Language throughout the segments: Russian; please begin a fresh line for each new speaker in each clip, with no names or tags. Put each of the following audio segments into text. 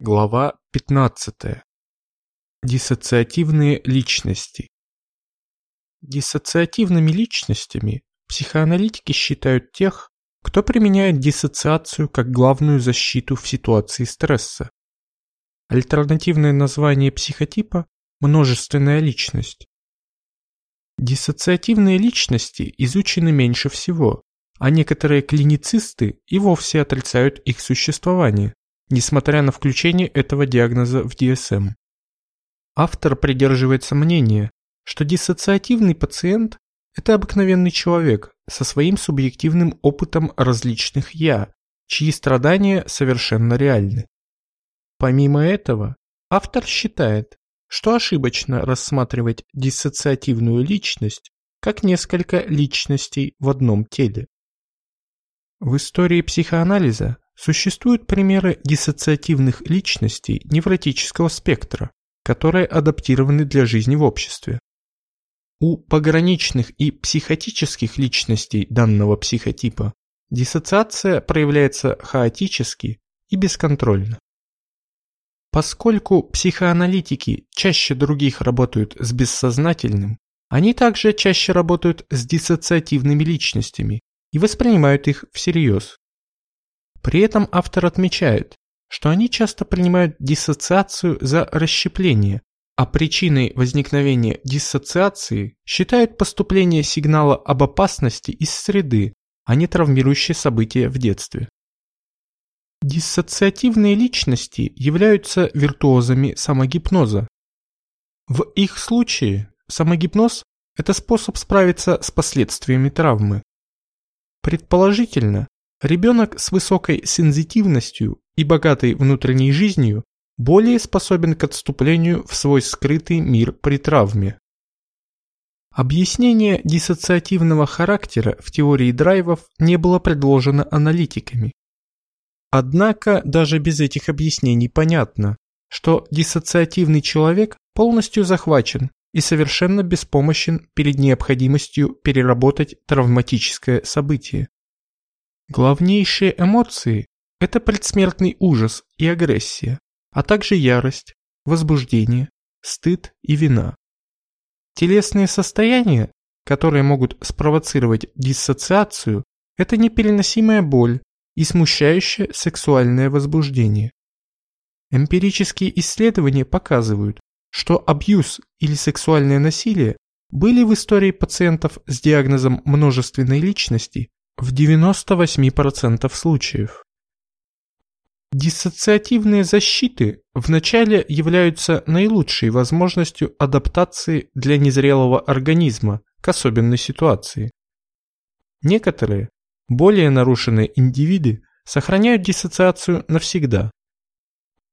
Глава 15. Диссоциативные личности. Диссоциативными личностями психоаналитики считают тех, кто применяет диссоциацию как главную защиту в ситуации стресса. Альтернативное название психотипа – множественная личность. Диссоциативные личности изучены меньше всего, а некоторые клиницисты и вовсе отрицают их существование несмотря на включение этого диагноза в DSM. Автор придерживается мнения, что диссоциативный пациент – это обыкновенный человек со своим субъективным опытом различных «я», чьи страдания совершенно реальны. Помимо этого, автор считает, что ошибочно рассматривать диссоциативную личность как несколько личностей в одном теле. В истории психоанализа Существуют примеры диссоциативных личностей невротического спектра, которые адаптированы для жизни в обществе. У пограничных и психотических личностей данного психотипа диссоциация проявляется хаотически и бесконтрольно. Поскольку психоаналитики чаще других работают с бессознательным, они также чаще работают с диссоциативными личностями и воспринимают их всерьез. При этом автор отмечает, что они часто принимают диссоциацию за расщепление, а причиной возникновения диссоциации считают поступление сигнала об опасности из среды, а не травмирующие события в детстве. Диссоциативные личности являются виртуозами самогипноза. В их случае самогипноз – это способ справиться с последствиями травмы. Предположительно, Ребенок с высокой сензитивностью и богатой внутренней жизнью более способен к отступлению в свой скрытый мир при травме. Объяснение диссоциативного характера в теории драйвов не было предложено аналитиками. Однако даже без этих объяснений понятно, что диссоциативный человек полностью захвачен и совершенно беспомощен перед необходимостью переработать травматическое событие. Главнейшие эмоции – это предсмертный ужас и агрессия, а также ярость, возбуждение, стыд и вина. Телесные состояния, которые могут спровоцировать диссоциацию, это непереносимая боль и смущающее сексуальное возбуждение. Эмпирические исследования показывают, что абьюз или сексуальное насилие были в истории пациентов с диагнозом множественной личности в 98% случаев. Диссоциативные защиты вначале являются наилучшей возможностью адаптации для незрелого организма к особенной ситуации. Некоторые, более нарушенные индивиды сохраняют диссоциацию навсегда.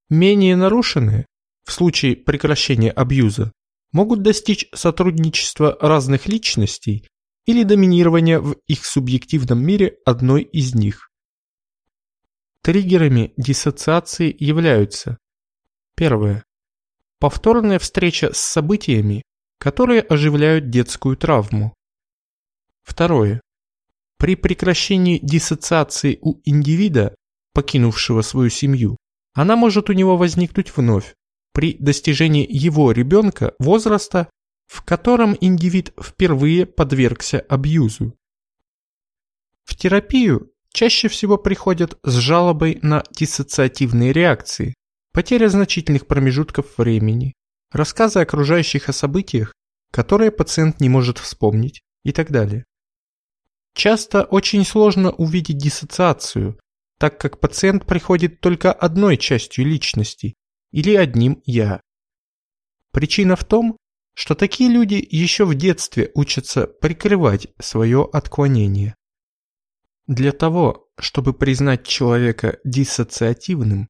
Менее нарушенные, в случае прекращения абьюза, могут достичь сотрудничества разных личностей или доминирования в их субъективном мире одной из них. Триггерами диссоциации являются Первое. Повторная встреча с событиями, которые оживляют детскую травму. Второе. При прекращении диссоциации у индивида, покинувшего свою семью, она может у него возникнуть вновь при достижении его ребенка возраста в котором индивид впервые подвергся абьюзу. В терапию чаще всего приходят с жалобой на диссоциативные реакции, потеря значительных промежутков времени, рассказы окружающих о событиях, которые пациент не может вспомнить и так далее. Часто очень сложно увидеть диссоциацию, так как пациент приходит только одной частью личности или одним «я». Причина в том, что такие люди еще в детстве учатся прикрывать свое отклонение. Для того, чтобы признать человека диссоциативным,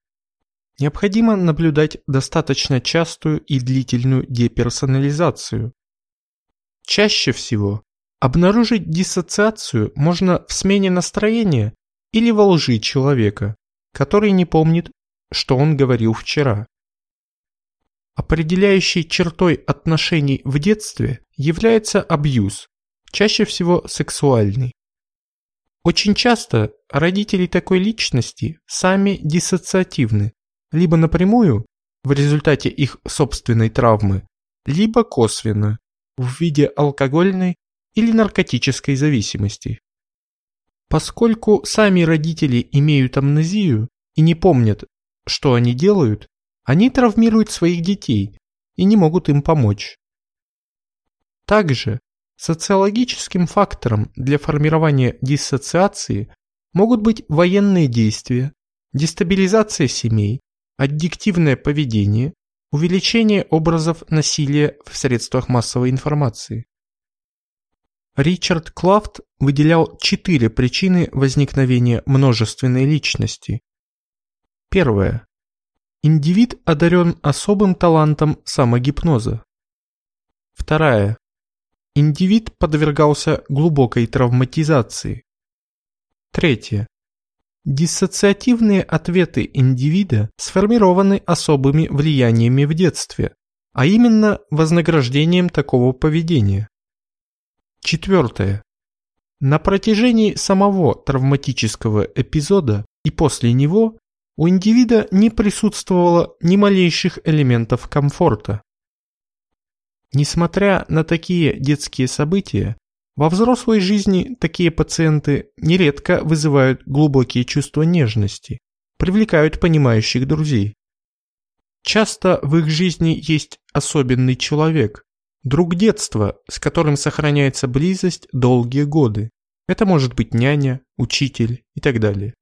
необходимо наблюдать достаточно частую и длительную деперсонализацию. Чаще всего обнаружить диссоциацию можно в смене настроения или во лжи человека, который не помнит, что он говорил вчера. Определяющей чертой отношений в детстве является абьюз, чаще всего сексуальный. Очень часто родители такой личности сами диссоциативны, либо напрямую, в результате их собственной травмы, либо косвенно, в виде алкогольной или наркотической зависимости. Поскольку сами родители имеют амнезию и не помнят, что они делают, они травмируют своих детей и не могут им помочь. Также социологическим фактором для формирования диссоциации могут быть военные действия, дестабилизация семей, аддиктивное поведение, увеличение образов насилия в средствах массовой информации. Ричард Клафт выделял четыре причины возникновения множественной личности. Первое. Индивид одарен особым талантом самогипноза. Вторая. Индивид подвергался глубокой травматизации. Третье. Диссоциативные ответы индивида сформированы особыми влияниями в детстве, а именно вознаграждением такого поведения. Четвертое. На протяжении самого травматического эпизода и после него у индивида не присутствовало ни малейших элементов комфорта. Несмотря на такие детские события, во взрослой жизни такие пациенты нередко вызывают глубокие чувства нежности, привлекают понимающих друзей. Часто в их жизни есть особенный человек, Друг детства, с которым сохраняется близость долгие годы. Это может быть няня, учитель и так далее.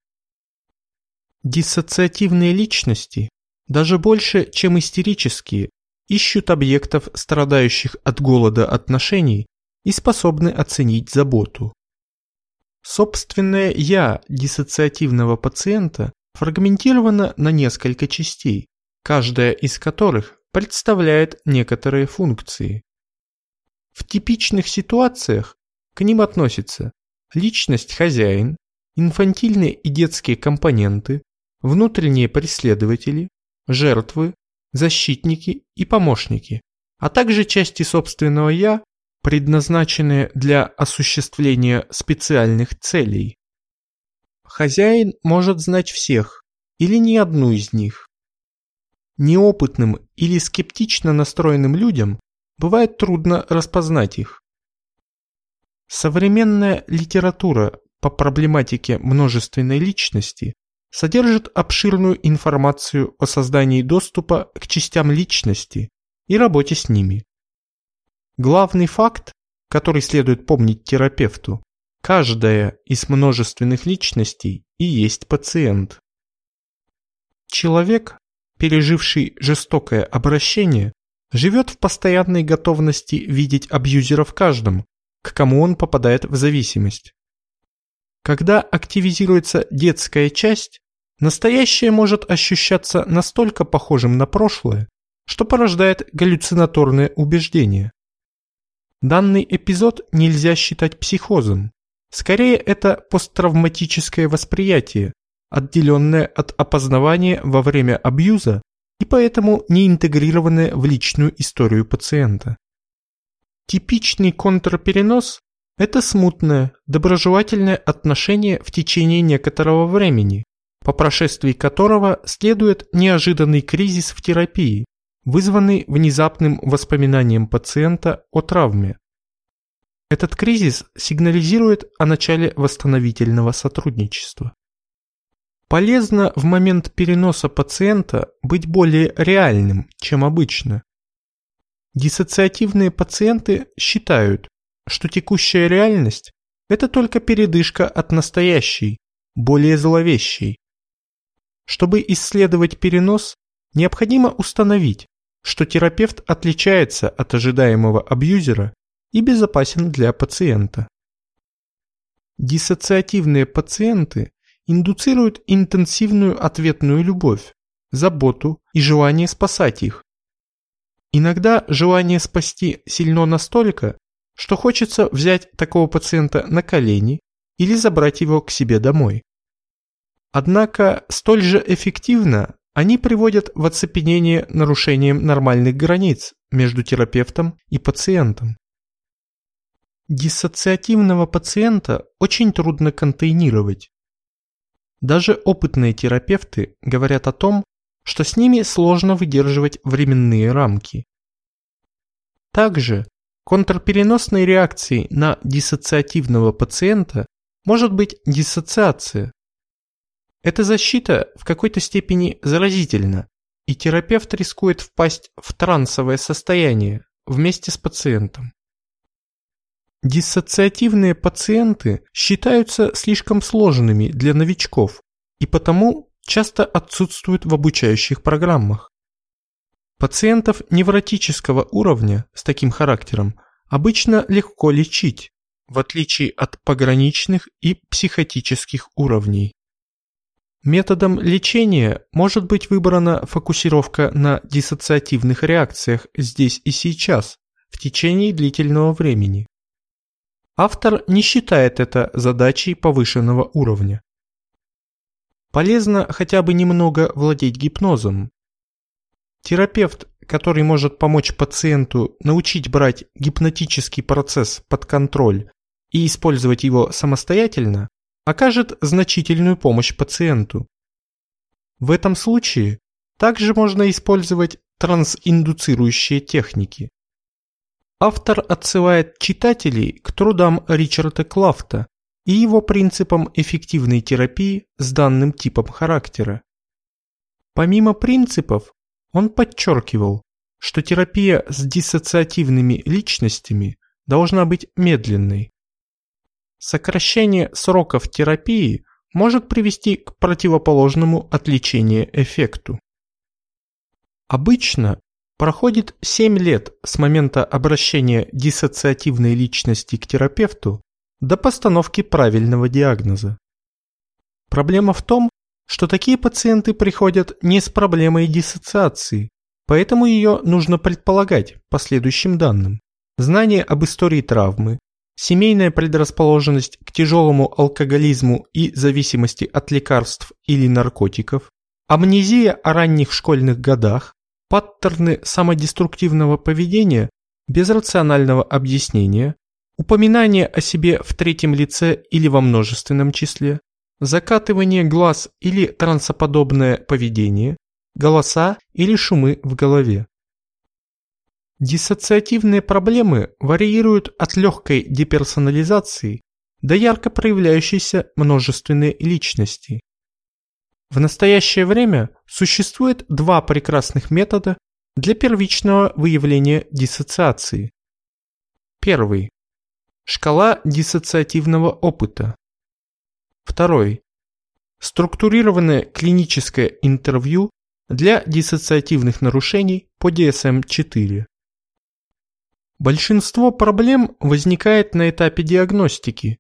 Диссоциативные личности, даже больше, чем истерические, ищут объектов, страдающих от голода отношений и способны оценить заботу. Собственное «я» диссоциативного пациента фрагментировано на несколько частей, каждая из которых представляет некоторые функции. В типичных ситуациях к ним относятся личность хозяин, инфантильные и детские компоненты, внутренние преследователи, жертвы, защитники и помощники, а также части собственного «я», предназначенные для осуществления специальных целей. Хозяин может знать всех или ни одну из них. Неопытным или скептично настроенным людям бывает трудно распознать их. Современная литература по проблематике множественной личности содержит обширную информацию о создании доступа к частям личности и работе с ними. Главный факт, который следует помнить терапевту, каждая из множественных личностей и есть пациент. Человек, переживший жестокое обращение, живет в постоянной готовности видеть абьюзера в каждом, к кому он попадает в зависимость. Когда активизируется детская часть, настоящее может ощущаться настолько похожим на прошлое, что порождает галлюцинаторные убеждения. Данный эпизод нельзя считать психозом. Скорее, это посттравматическое восприятие, отделенное от опознавания во время абьюза и поэтому не интегрированы в личную историю пациента. Типичный контрперенос – это смутное, доброжелательное отношение в течение некоторого времени, по прошествии которого следует неожиданный кризис в терапии, вызванный внезапным воспоминанием пациента о травме. Этот кризис сигнализирует о начале восстановительного сотрудничества. Полезно в момент переноса пациента быть более реальным, чем обычно. Диссоциативные пациенты считают, что текущая реальность – это только передышка от настоящей, более зловещей. Чтобы исследовать перенос, необходимо установить, что терапевт отличается от ожидаемого абьюзера и безопасен для пациента. Диссоциативные пациенты индуцируют интенсивную ответную любовь, заботу и желание спасать их. Иногда желание спасти сильно настолько, что хочется взять такого пациента на колени или забрать его к себе домой. Однако столь же эффективно они приводят в оцепенение нарушением нормальных границ между терапевтом и пациентом. Диссоциативного пациента очень трудно контейнировать. Даже опытные терапевты говорят о том, что с ними сложно выдерживать временные рамки. Также контрпереносной реакцией на диссоциативного пациента может быть диссоциация. Эта защита в какой-то степени заразительна, и терапевт рискует впасть в трансовое состояние вместе с пациентом. Диссоциативные пациенты считаются слишком сложными для новичков и потому часто отсутствуют в обучающих программах. Пациентов невротического уровня с таким характером обычно легко лечить, в отличие от пограничных и психотических уровней. Методом лечения может быть выбрана фокусировка на диссоциативных реакциях здесь и сейчас, в течение длительного времени. Автор не считает это задачей повышенного уровня. Полезно хотя бы немного владеть гипнозом. Терапевт, который может помочь пациенту научить брать гипнотический процесс под контроль и использовать его самостоятельно, окажет значительную помощь пациенту. В этом случае также можно использовать трансиндуцирующие техники. Автор отсылает читателей к трудам Ричарда Клафта и его принципам эффективной терапии с данным типом характера. Помимо принципов, он подчеркивал, что терапия с диссоциативными личностями должна быть медленной. Сокращение сроков терапии может привести к противоположному от лечения эффекту. Обычно проходит 7 лет с момента обращения диссоциативной личности к терапевту до постановки правильного диагноза. Проблема в том, что такие пациенты приходят не с проблемой диссоциации, поэтому ее нужно предполагать по следующим данным. Знание об истории травмы, семейная предрасположенность к тяжелому алкоголизму и зависимости от лекарств или наркотиков, амнезия о ранних школьных годах, паттерны самодеструктивного поведения без рационального объяснения, упоминание о себе в третьем лице или во множественном числе, закатывание глаз или трансоподобное поведение, голоса или шумы в голове. Диссоциативные проблемы варьируют от легкой деперсонализации до ярко проявляющейся множественной личности. В настоящее время существует два прекрасных метода для первичного выявления диссоциации. Первый. Шкала диссоциативного опыта. Второй. Структурированное клиническое интервью для диссоциативных нарушений по DSM-4. Большинство проблем возникает на этапе диагностики.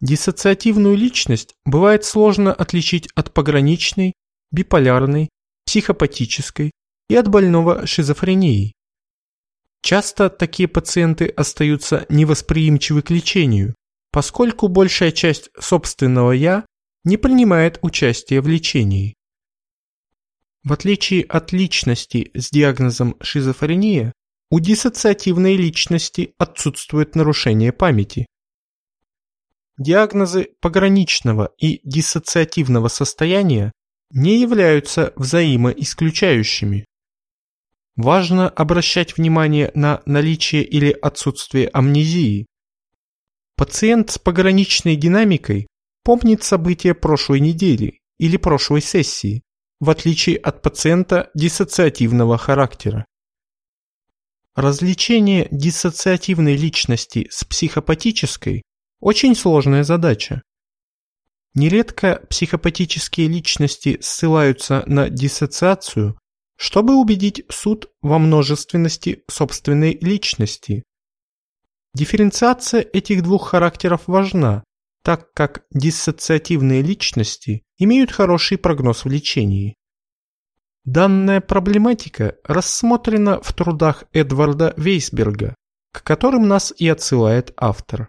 Диссоциативную личность бывает сложно отличить от пограничной, биполярной, психопатической и от больного шизофренией. Часто такие пациенты остаются невосприимчивы к лечению, поскольку большая часть собственного «я» не принимает участие в лечении. В отличие от личности с диагнозом шизофрения, у диссоциативной личности отсутствует нарушение памяти. Диагнозы пограничного и диссоциативного состояния не являются взаимоисключающими. Важно обращать внимание на наличие или отсутствие амнезии. Пациент с пограничной динамикой помнит события прошлой недели или прошлой сессии, в отличие от пациента диссоциативного характера. Различение диссоциативной личности с психопатической – очень сложная задача. Нередко психопатические личности ссылаются на диссоциацию, чтобы убедить суд во множественности собственной личности. Дифференциация этих двух характеров важна, так как диссоциативные личности имеют хороший прогноз в лечении. Данная проблематика рассмотрена в трудах Эдварда Вейсберга, к которым нас и отсылает автор.